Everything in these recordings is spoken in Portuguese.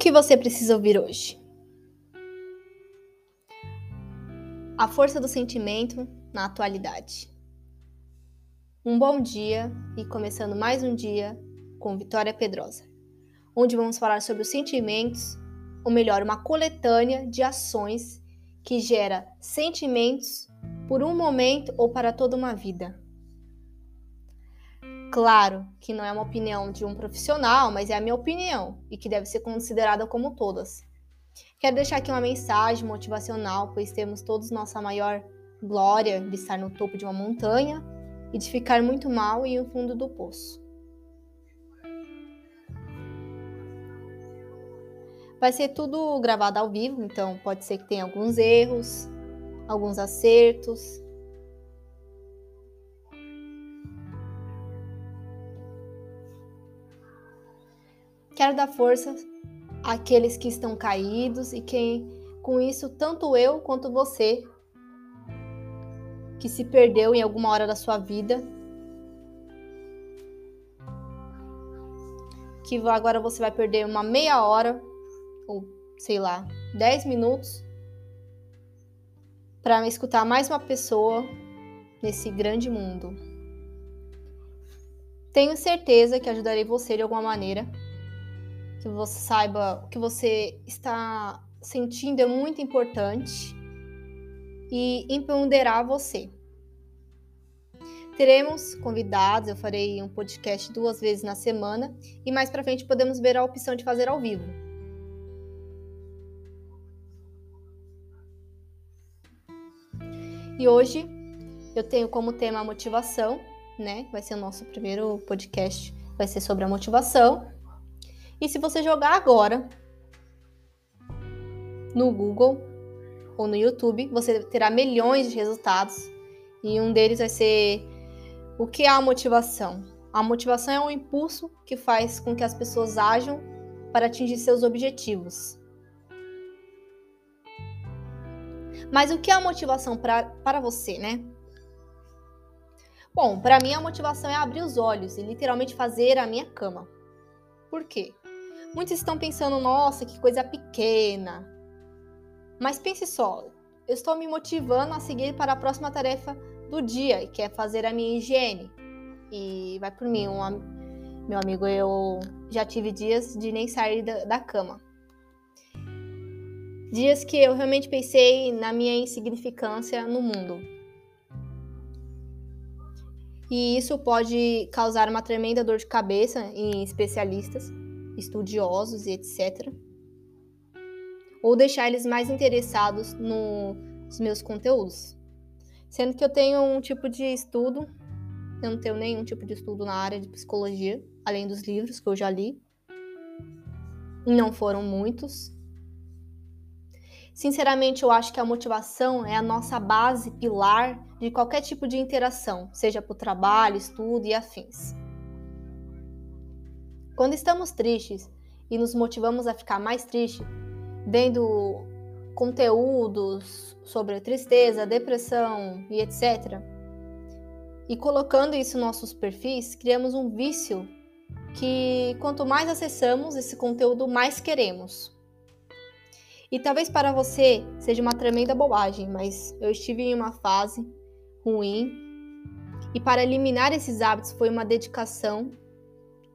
Que você precisa ouvir hoje? A força do sentimento na atualidade. Um bom dia e começando mais um dia com Vitória Pedrosa, onde vamos falar sobre os sentimentos, ou melhor, uma coletânea de ações que gera sentimentos por um momento ou para toda uma vida. Claro que não é uma opinião de um profissional, mas é a minha opinião e que deve ser considerada como todas. Quero deixar aqui uma mensagem motivacional, pois temos todos nossa maior glória de estar no topo de uma montanha e de ficar muito mal e no fundo do poço. Vai ser tudo gravado ao vivo, então pode ser que tenha alguns erros, alguns acertos, Quero dar força àqueles que estão caídos e que, com isso, tanto eu quanto você, que se perdeu em alguma hora da sua vida, que agora você vai perder uma meia hora, ou sei lá, dez minutos, para escutar mais uma pessoa nesse grande mundo. Tenho certeza que ajudarei você de alguma maneira que você saiba o que você está sentindo é muito importante e empoderar você. Teremos convidados, eu farei um podcast duas vezes na semana e mais para frente podemos ver a opção de fazer ao vivo. E hoje eu tenho como tema a motivação, né? Vai ser o nosso primeiro podcast, vai ser sobre a motivação. E se você jogar agora no Google ou no YouTube, você terá milhões de resultados. E um deles vai ser o que é a motivação. A motivação é um impulso que faz com que as pessoas ajam para atingir seus objetivos. Mas o que é a motivação pra, para você, né? Bom, para mim a motivação é abrir os olhos e literalmente fazer a minha cama. Por quê? Muitos estão pensando, nossa, que coisa pequena. Mas pense só, eu estou me motivando a seguir para a próxima tarefa do dia, que é fazer a minha higiene. E vai por mim, um, meu amigo, eu já tive dias de nem sair da, da cama. Dias que eu realmente pensei na minha insignificância no mundo. E isso pode causar uma tremenda dor de cabeça em especialistas estudiosos e etc. Ou deixar eles mais interessados nos meus conteúdos. Sendo que eu tenho um tipo de estudo, eu não tenho nenhum tipo de estudo na área de psicologia, além dos livros que eu já li. Não foram muitos. Sinceramente, eu acho que a motivação é a nossa base pilar de qualquer tipo de interação, seja para o trabalho, estudo e afins. Quando estamos tristes e nos motivamos a ficar mais triste, vendo conteúdos sobre tristeza, depressão e etc., e colocando isso nos nossos perfis, criamos um vício que quanto mais acessamos esse conteúdo, mais queremos. E talvez para você seja uma tremenda bobagem, mas eu estive em uma fase ruim e para eliminar esses hábitos foi uma dedicação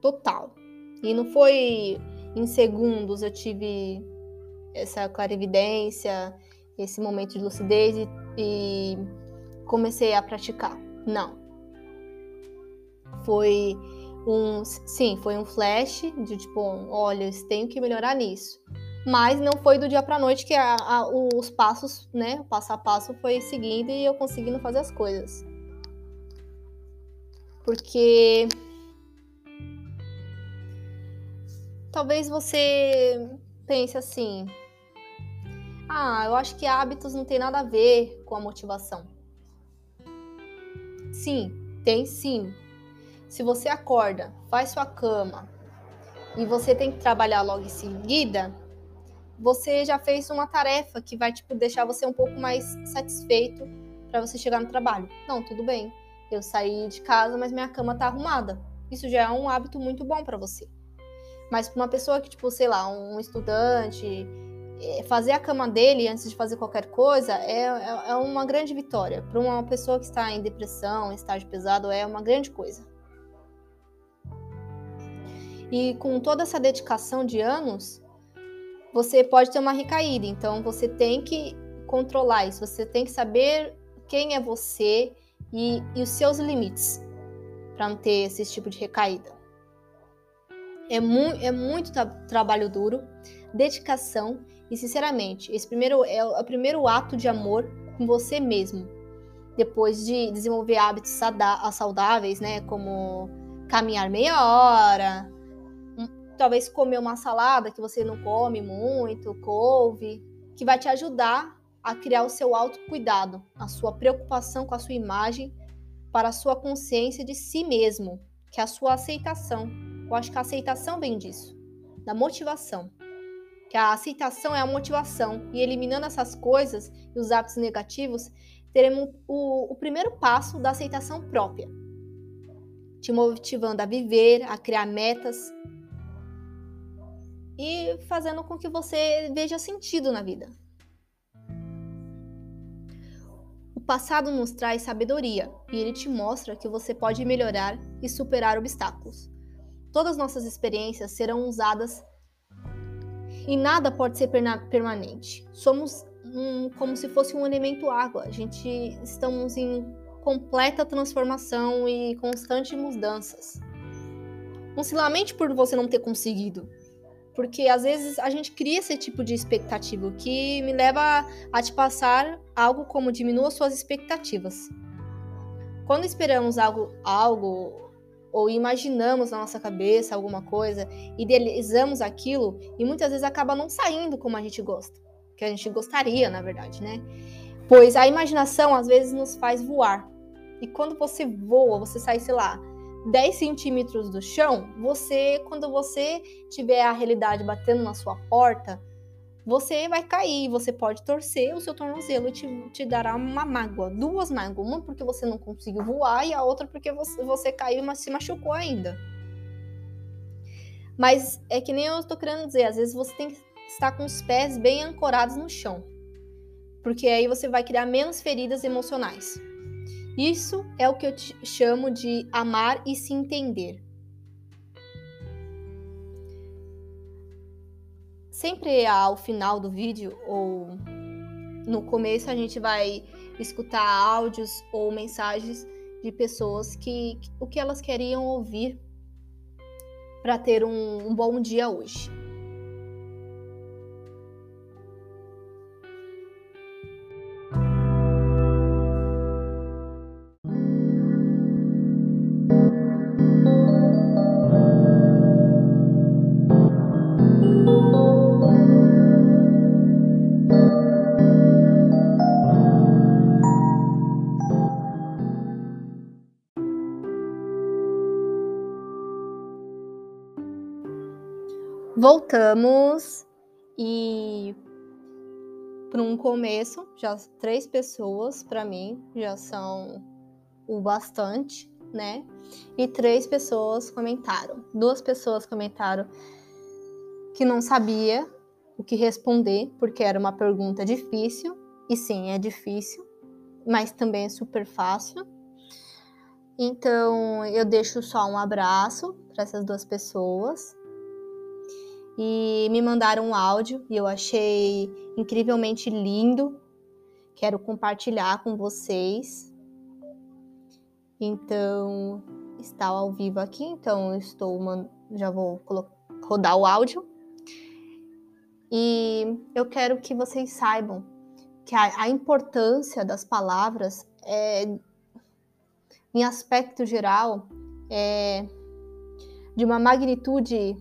total. E não foi em segundos eu tive essa clarividência, esse momento de lucidez e, e comecei a praticar. Não. Foi um, sim, foi um flash de tipo, olha, eu tenho que melhorar nisso. Mas não foi do dia para noite que a, a, os passos, né, o passo a passo foi seguindo e eu conseguindo fazer as coisas. Porque talvez você pense assim: ah, eu acho que hábitos não tem nada a ver com a motivação. Sim, tem sim. Se você acorda, faz sua cama e você tem que trabalhar logo em seguida, você já fez uma tarefa que vai tipo deixar você um pouco mais satisfeito para você chegar no trabalho. Não, tudo bem. Eu saí de casa, mas minha cama tá arrumada. Isso já é um hábito muito bom para você. Mas para uma pessoa que, tipo, sei lá, um estudante, é, fazer a cama dele antes de fazer qualquer coisa é, é, é uma grande vitória. Para uma pessoa que está em depressão, em estágio pesado, é uma grande coisa. E com toda essa dedicação de anos, você pode ter uma recaída. Então você tem que controlar isso. Você tem que saber quem é você e, e os seus limites para não ter esse tipo de recaída. É, mu é muito tra trabalho duro, dedicação e, sinceramente, esse primeiro é o, é primeiro ato de amor com você mesmo. Depois de desenvolver hábitos saudáveis, né? Como caminhar meia hora, talvez comer uma salada que você não come muito, couve, que vai te ajudar a criar o seu autocuidado, a sua preocupação com a sua imagem, para a sua consciência de si mesmo, que é a sua aceitação. Eu acho que a aceitação vem disso, da motivação. Que a aceitação é a motivação, e eliminando essas coisas e os hábitos negativos, teremos o, o primeiro passo da aceitação própria, te motivando a viver, a criar metas, e fazendo com que você veja sentido na vida. O passado nos traz sabedoria e ele te mostra que você pode melhorar e superar obstáculos. Todas nossas experiências serão usadas e nada pode ser permanente. Somos um, como se fosse um elemento água. A gente estamos em completa transformação e constantes mudanças. Não se lamente por você não ter conseguido. Porque às vezes a gente cria esse tipo de expectativa, que me leva a te passar algo como diminua suas expectativas. Quando esperamos algo, algo ou imaginamos na nossa cabeça alguma coisa, idealizamos aquilo e muitas vezes acaba não saindo como a gente gosta, que a gente gostaria, na verdade, né? Pois a imaginação às vezes nos faz voar. E quando você voa, você sai, sei lá, 10 centímetros do chão, você, quando você tiver a realidade batendo na sua porta, você vai cair, você pode torcer o seu tornozelo e te, te dará uma mágoa, duas mágoas, uma porque você não conseguiu voar e a outra porque você, você caiu mas se machucou ainda. Mas é que nem eu estou querendo dizer, às vezes você tem que estar com os pés bem ancorados no chão, porque aí você vai criar menos feridas emocionais. Isso é o que eu chamo de amar e se entender. Sempre ao final do vídeo ou no começo a gente vai escutar áudios ou mensagens de pessoas que o que elas queriam ouvir para ter um, um bom dia hoje. Voltamos e para um começo, já três pessoas para mim já são o bastante, né? E três pessoas comentaram. Duas pessoas comentaram que não sabia o que responder, porque era uma pergunta difícil. E sim, é difícil, mas também é super fácil. Então, eu deixo só um abraço para essas duas pessoas e me mandaram um áudio e eu achei incrivelmente lindo. Quero compartilhar com vocês. Então, está ao vivo aqui, então estou já vou rodar o áudio. E eu quero que vocês saibam que a, a importância das palavras é, em aspecto geral é de uma magnitude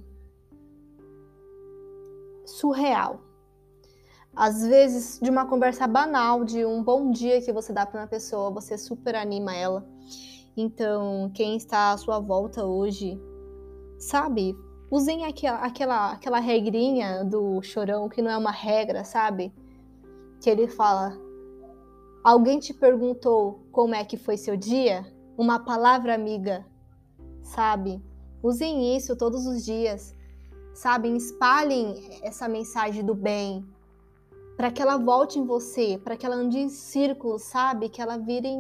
surreal. Às vezes, de uma conversa banal, de um bom dia que você dá para uma pessoa, você super anima ela. Então, quem está à sua volta hoje, sabe? Usem aquela, aquela, aquela regrinha do chorão, que não é uma regra, sabe? Que ele fala: Alguém te perguntou como é que foi seu dia? Uma palavra amiga, sabe? Usem isso todos os dias sabem? Espalhem essa mensagem do bem, para que ela volte em você, para que ela ande em círculos, sabe? Que ela vire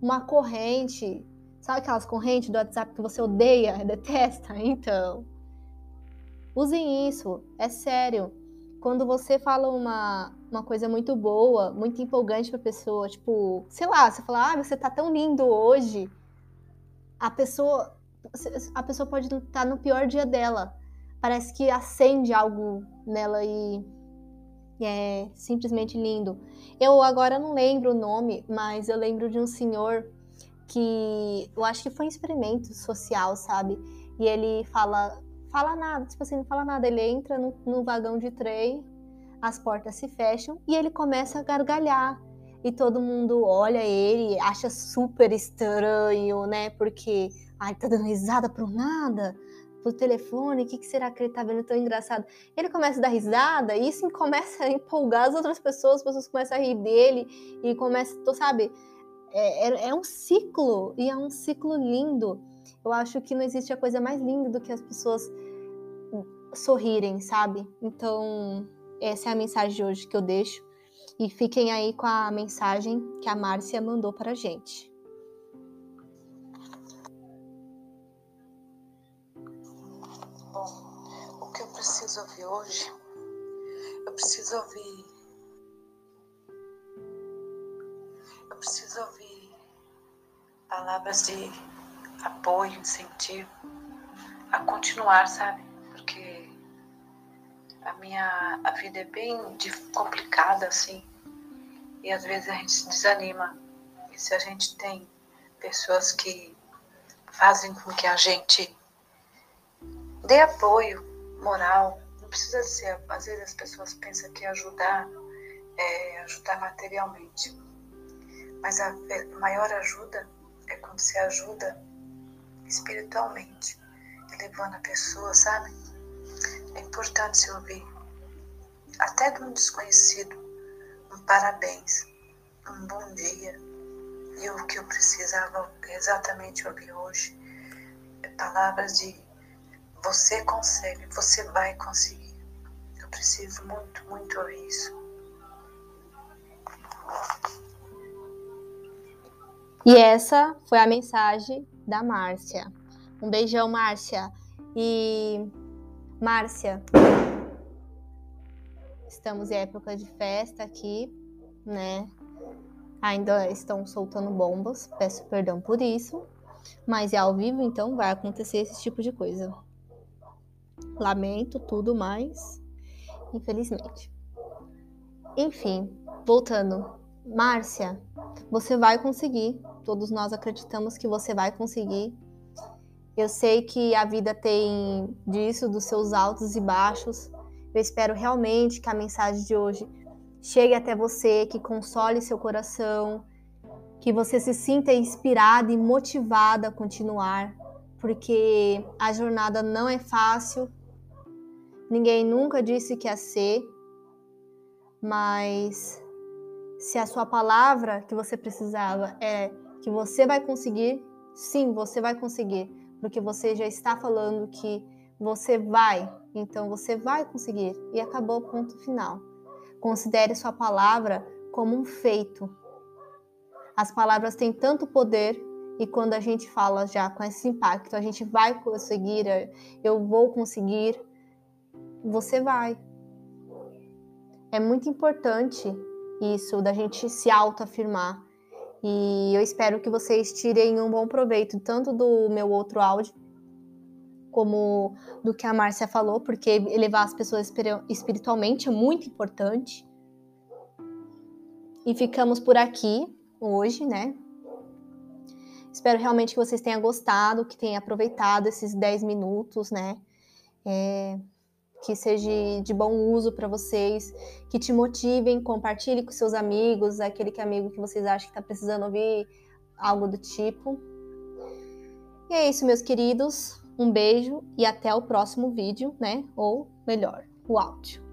uma corrente. Sabe aquelas correntes do WhatsApp que você odeia, detesta? Então, usem isso, é sério. Quando você fala uma, uma coisa muito boa, muito empolgante pra pessoa, tipo, sei lá, você fala, ah, você tá tão lindo hoje. A pessoa, a pessoa pode estar tá no pior dia dela. Parece que acende algo nela e é simplesmente lindo. Eu agora não lembro o nome, mas eu lembro de um senhor que eu acho que foi um experimento social, sabe? E ele fala, fala nada, tipo assim, não fala nada. Ele entra no, no vagão de trem, as portas se fecham e ele começa a gargalhar. E todo mundo olha ele, acha super estranho, né? Porque, ai, tá dando risada pro nada pro telefone, o que, que, será que ele tá vendo tão engraçado? Ele começa a dar risada e isso começa a empolgar as outras pessoas, as pessoas começam a rir dele e começa, tu sabe, é, é, é um ciclo e é um ciclo lindo. Eu acho que não existe a coisa mais linda do que as pessoas sorrirem, sabe? Então, essa é a mensagem de hoje que eu deixo. E fiquem aí com a mensagem que a Márcia mandou para a gente. Preciso ouvir hoje, eu preciso ouvir. Eu preciso ouvir palavras de apoio, incentivo a continuar, sabe? Porque a minha a vida é bem complicada assim. E às vezes a gente se desanima. E se a gente tem pessoas que fazem com que a gente dê apoio, moral, não precisa ser. Às vezes as pessoas pensam que ajudar é ajudar materialmente, mas a maior ajuda é quando se ajuda espiritualmente, levando a pessoa, sabe? É importante se ouvir, até de um desconhecido, um parabéns, um bom dia. E o que eu precisava exatamente ouvir hoje é palavras de você consegue, você vai conseguir. Eu preciso muito, muito ouvir isso. E essa foi a mensagem da Márcia. Um beijão, Márcia. E Márcia, estamos em época de festa aqui, né? Ainda estão soltando bombas, peço perdão por isso, mas é ao vivo, então vai acontecer esse tipo de coisa. Lamento tudo, mas infelizmente. Enfim, voltando. Márcia, você vai conseguir. Todos nós acreditamos que você vai conseguir. Eu sei que a vida tem disso, dos seus altos e baixos. Eu espero realmente que a mensagem de hoje chegue até você, que console seu coração, que você se sinta inspirada e motivada a continuar, porque a jornada não é fácil, ninguém nunca disse que ia ser, mas se a sua palavra que você precisava é que você vai conseguir, sim, você vai conseguir, porque você já está falando que você vai, então você vai conseguir. E acabou o ponto final. Considere sua palavra como um feito. As palavras têm tanto poder e quando a gente fala já com esse impacto, a gente vai conseguir, eu vou conseguir, você vai. É muito importante isso da gente se autoafirmar. E eu espero que vocês tirem um bom proveito tanto do meu outro áudio como do que a Márcia falou, porque elevar as pessoas espiritualmente é muito importante. E ficamos por aqui hoje, né? Espero realmente que vocês tenham gostado, que tenham aproveitado esses 10 minutos, né? É, que seja de bom uso para vocês, que te motivem, compartilhe com seus amigos, aquele que é amigo que vocês acham que está precisando ouvir algo do tipo. E é isso, meus queridos. Um beijo e até o próximo vídeo, né? Ou melhor, o áudio.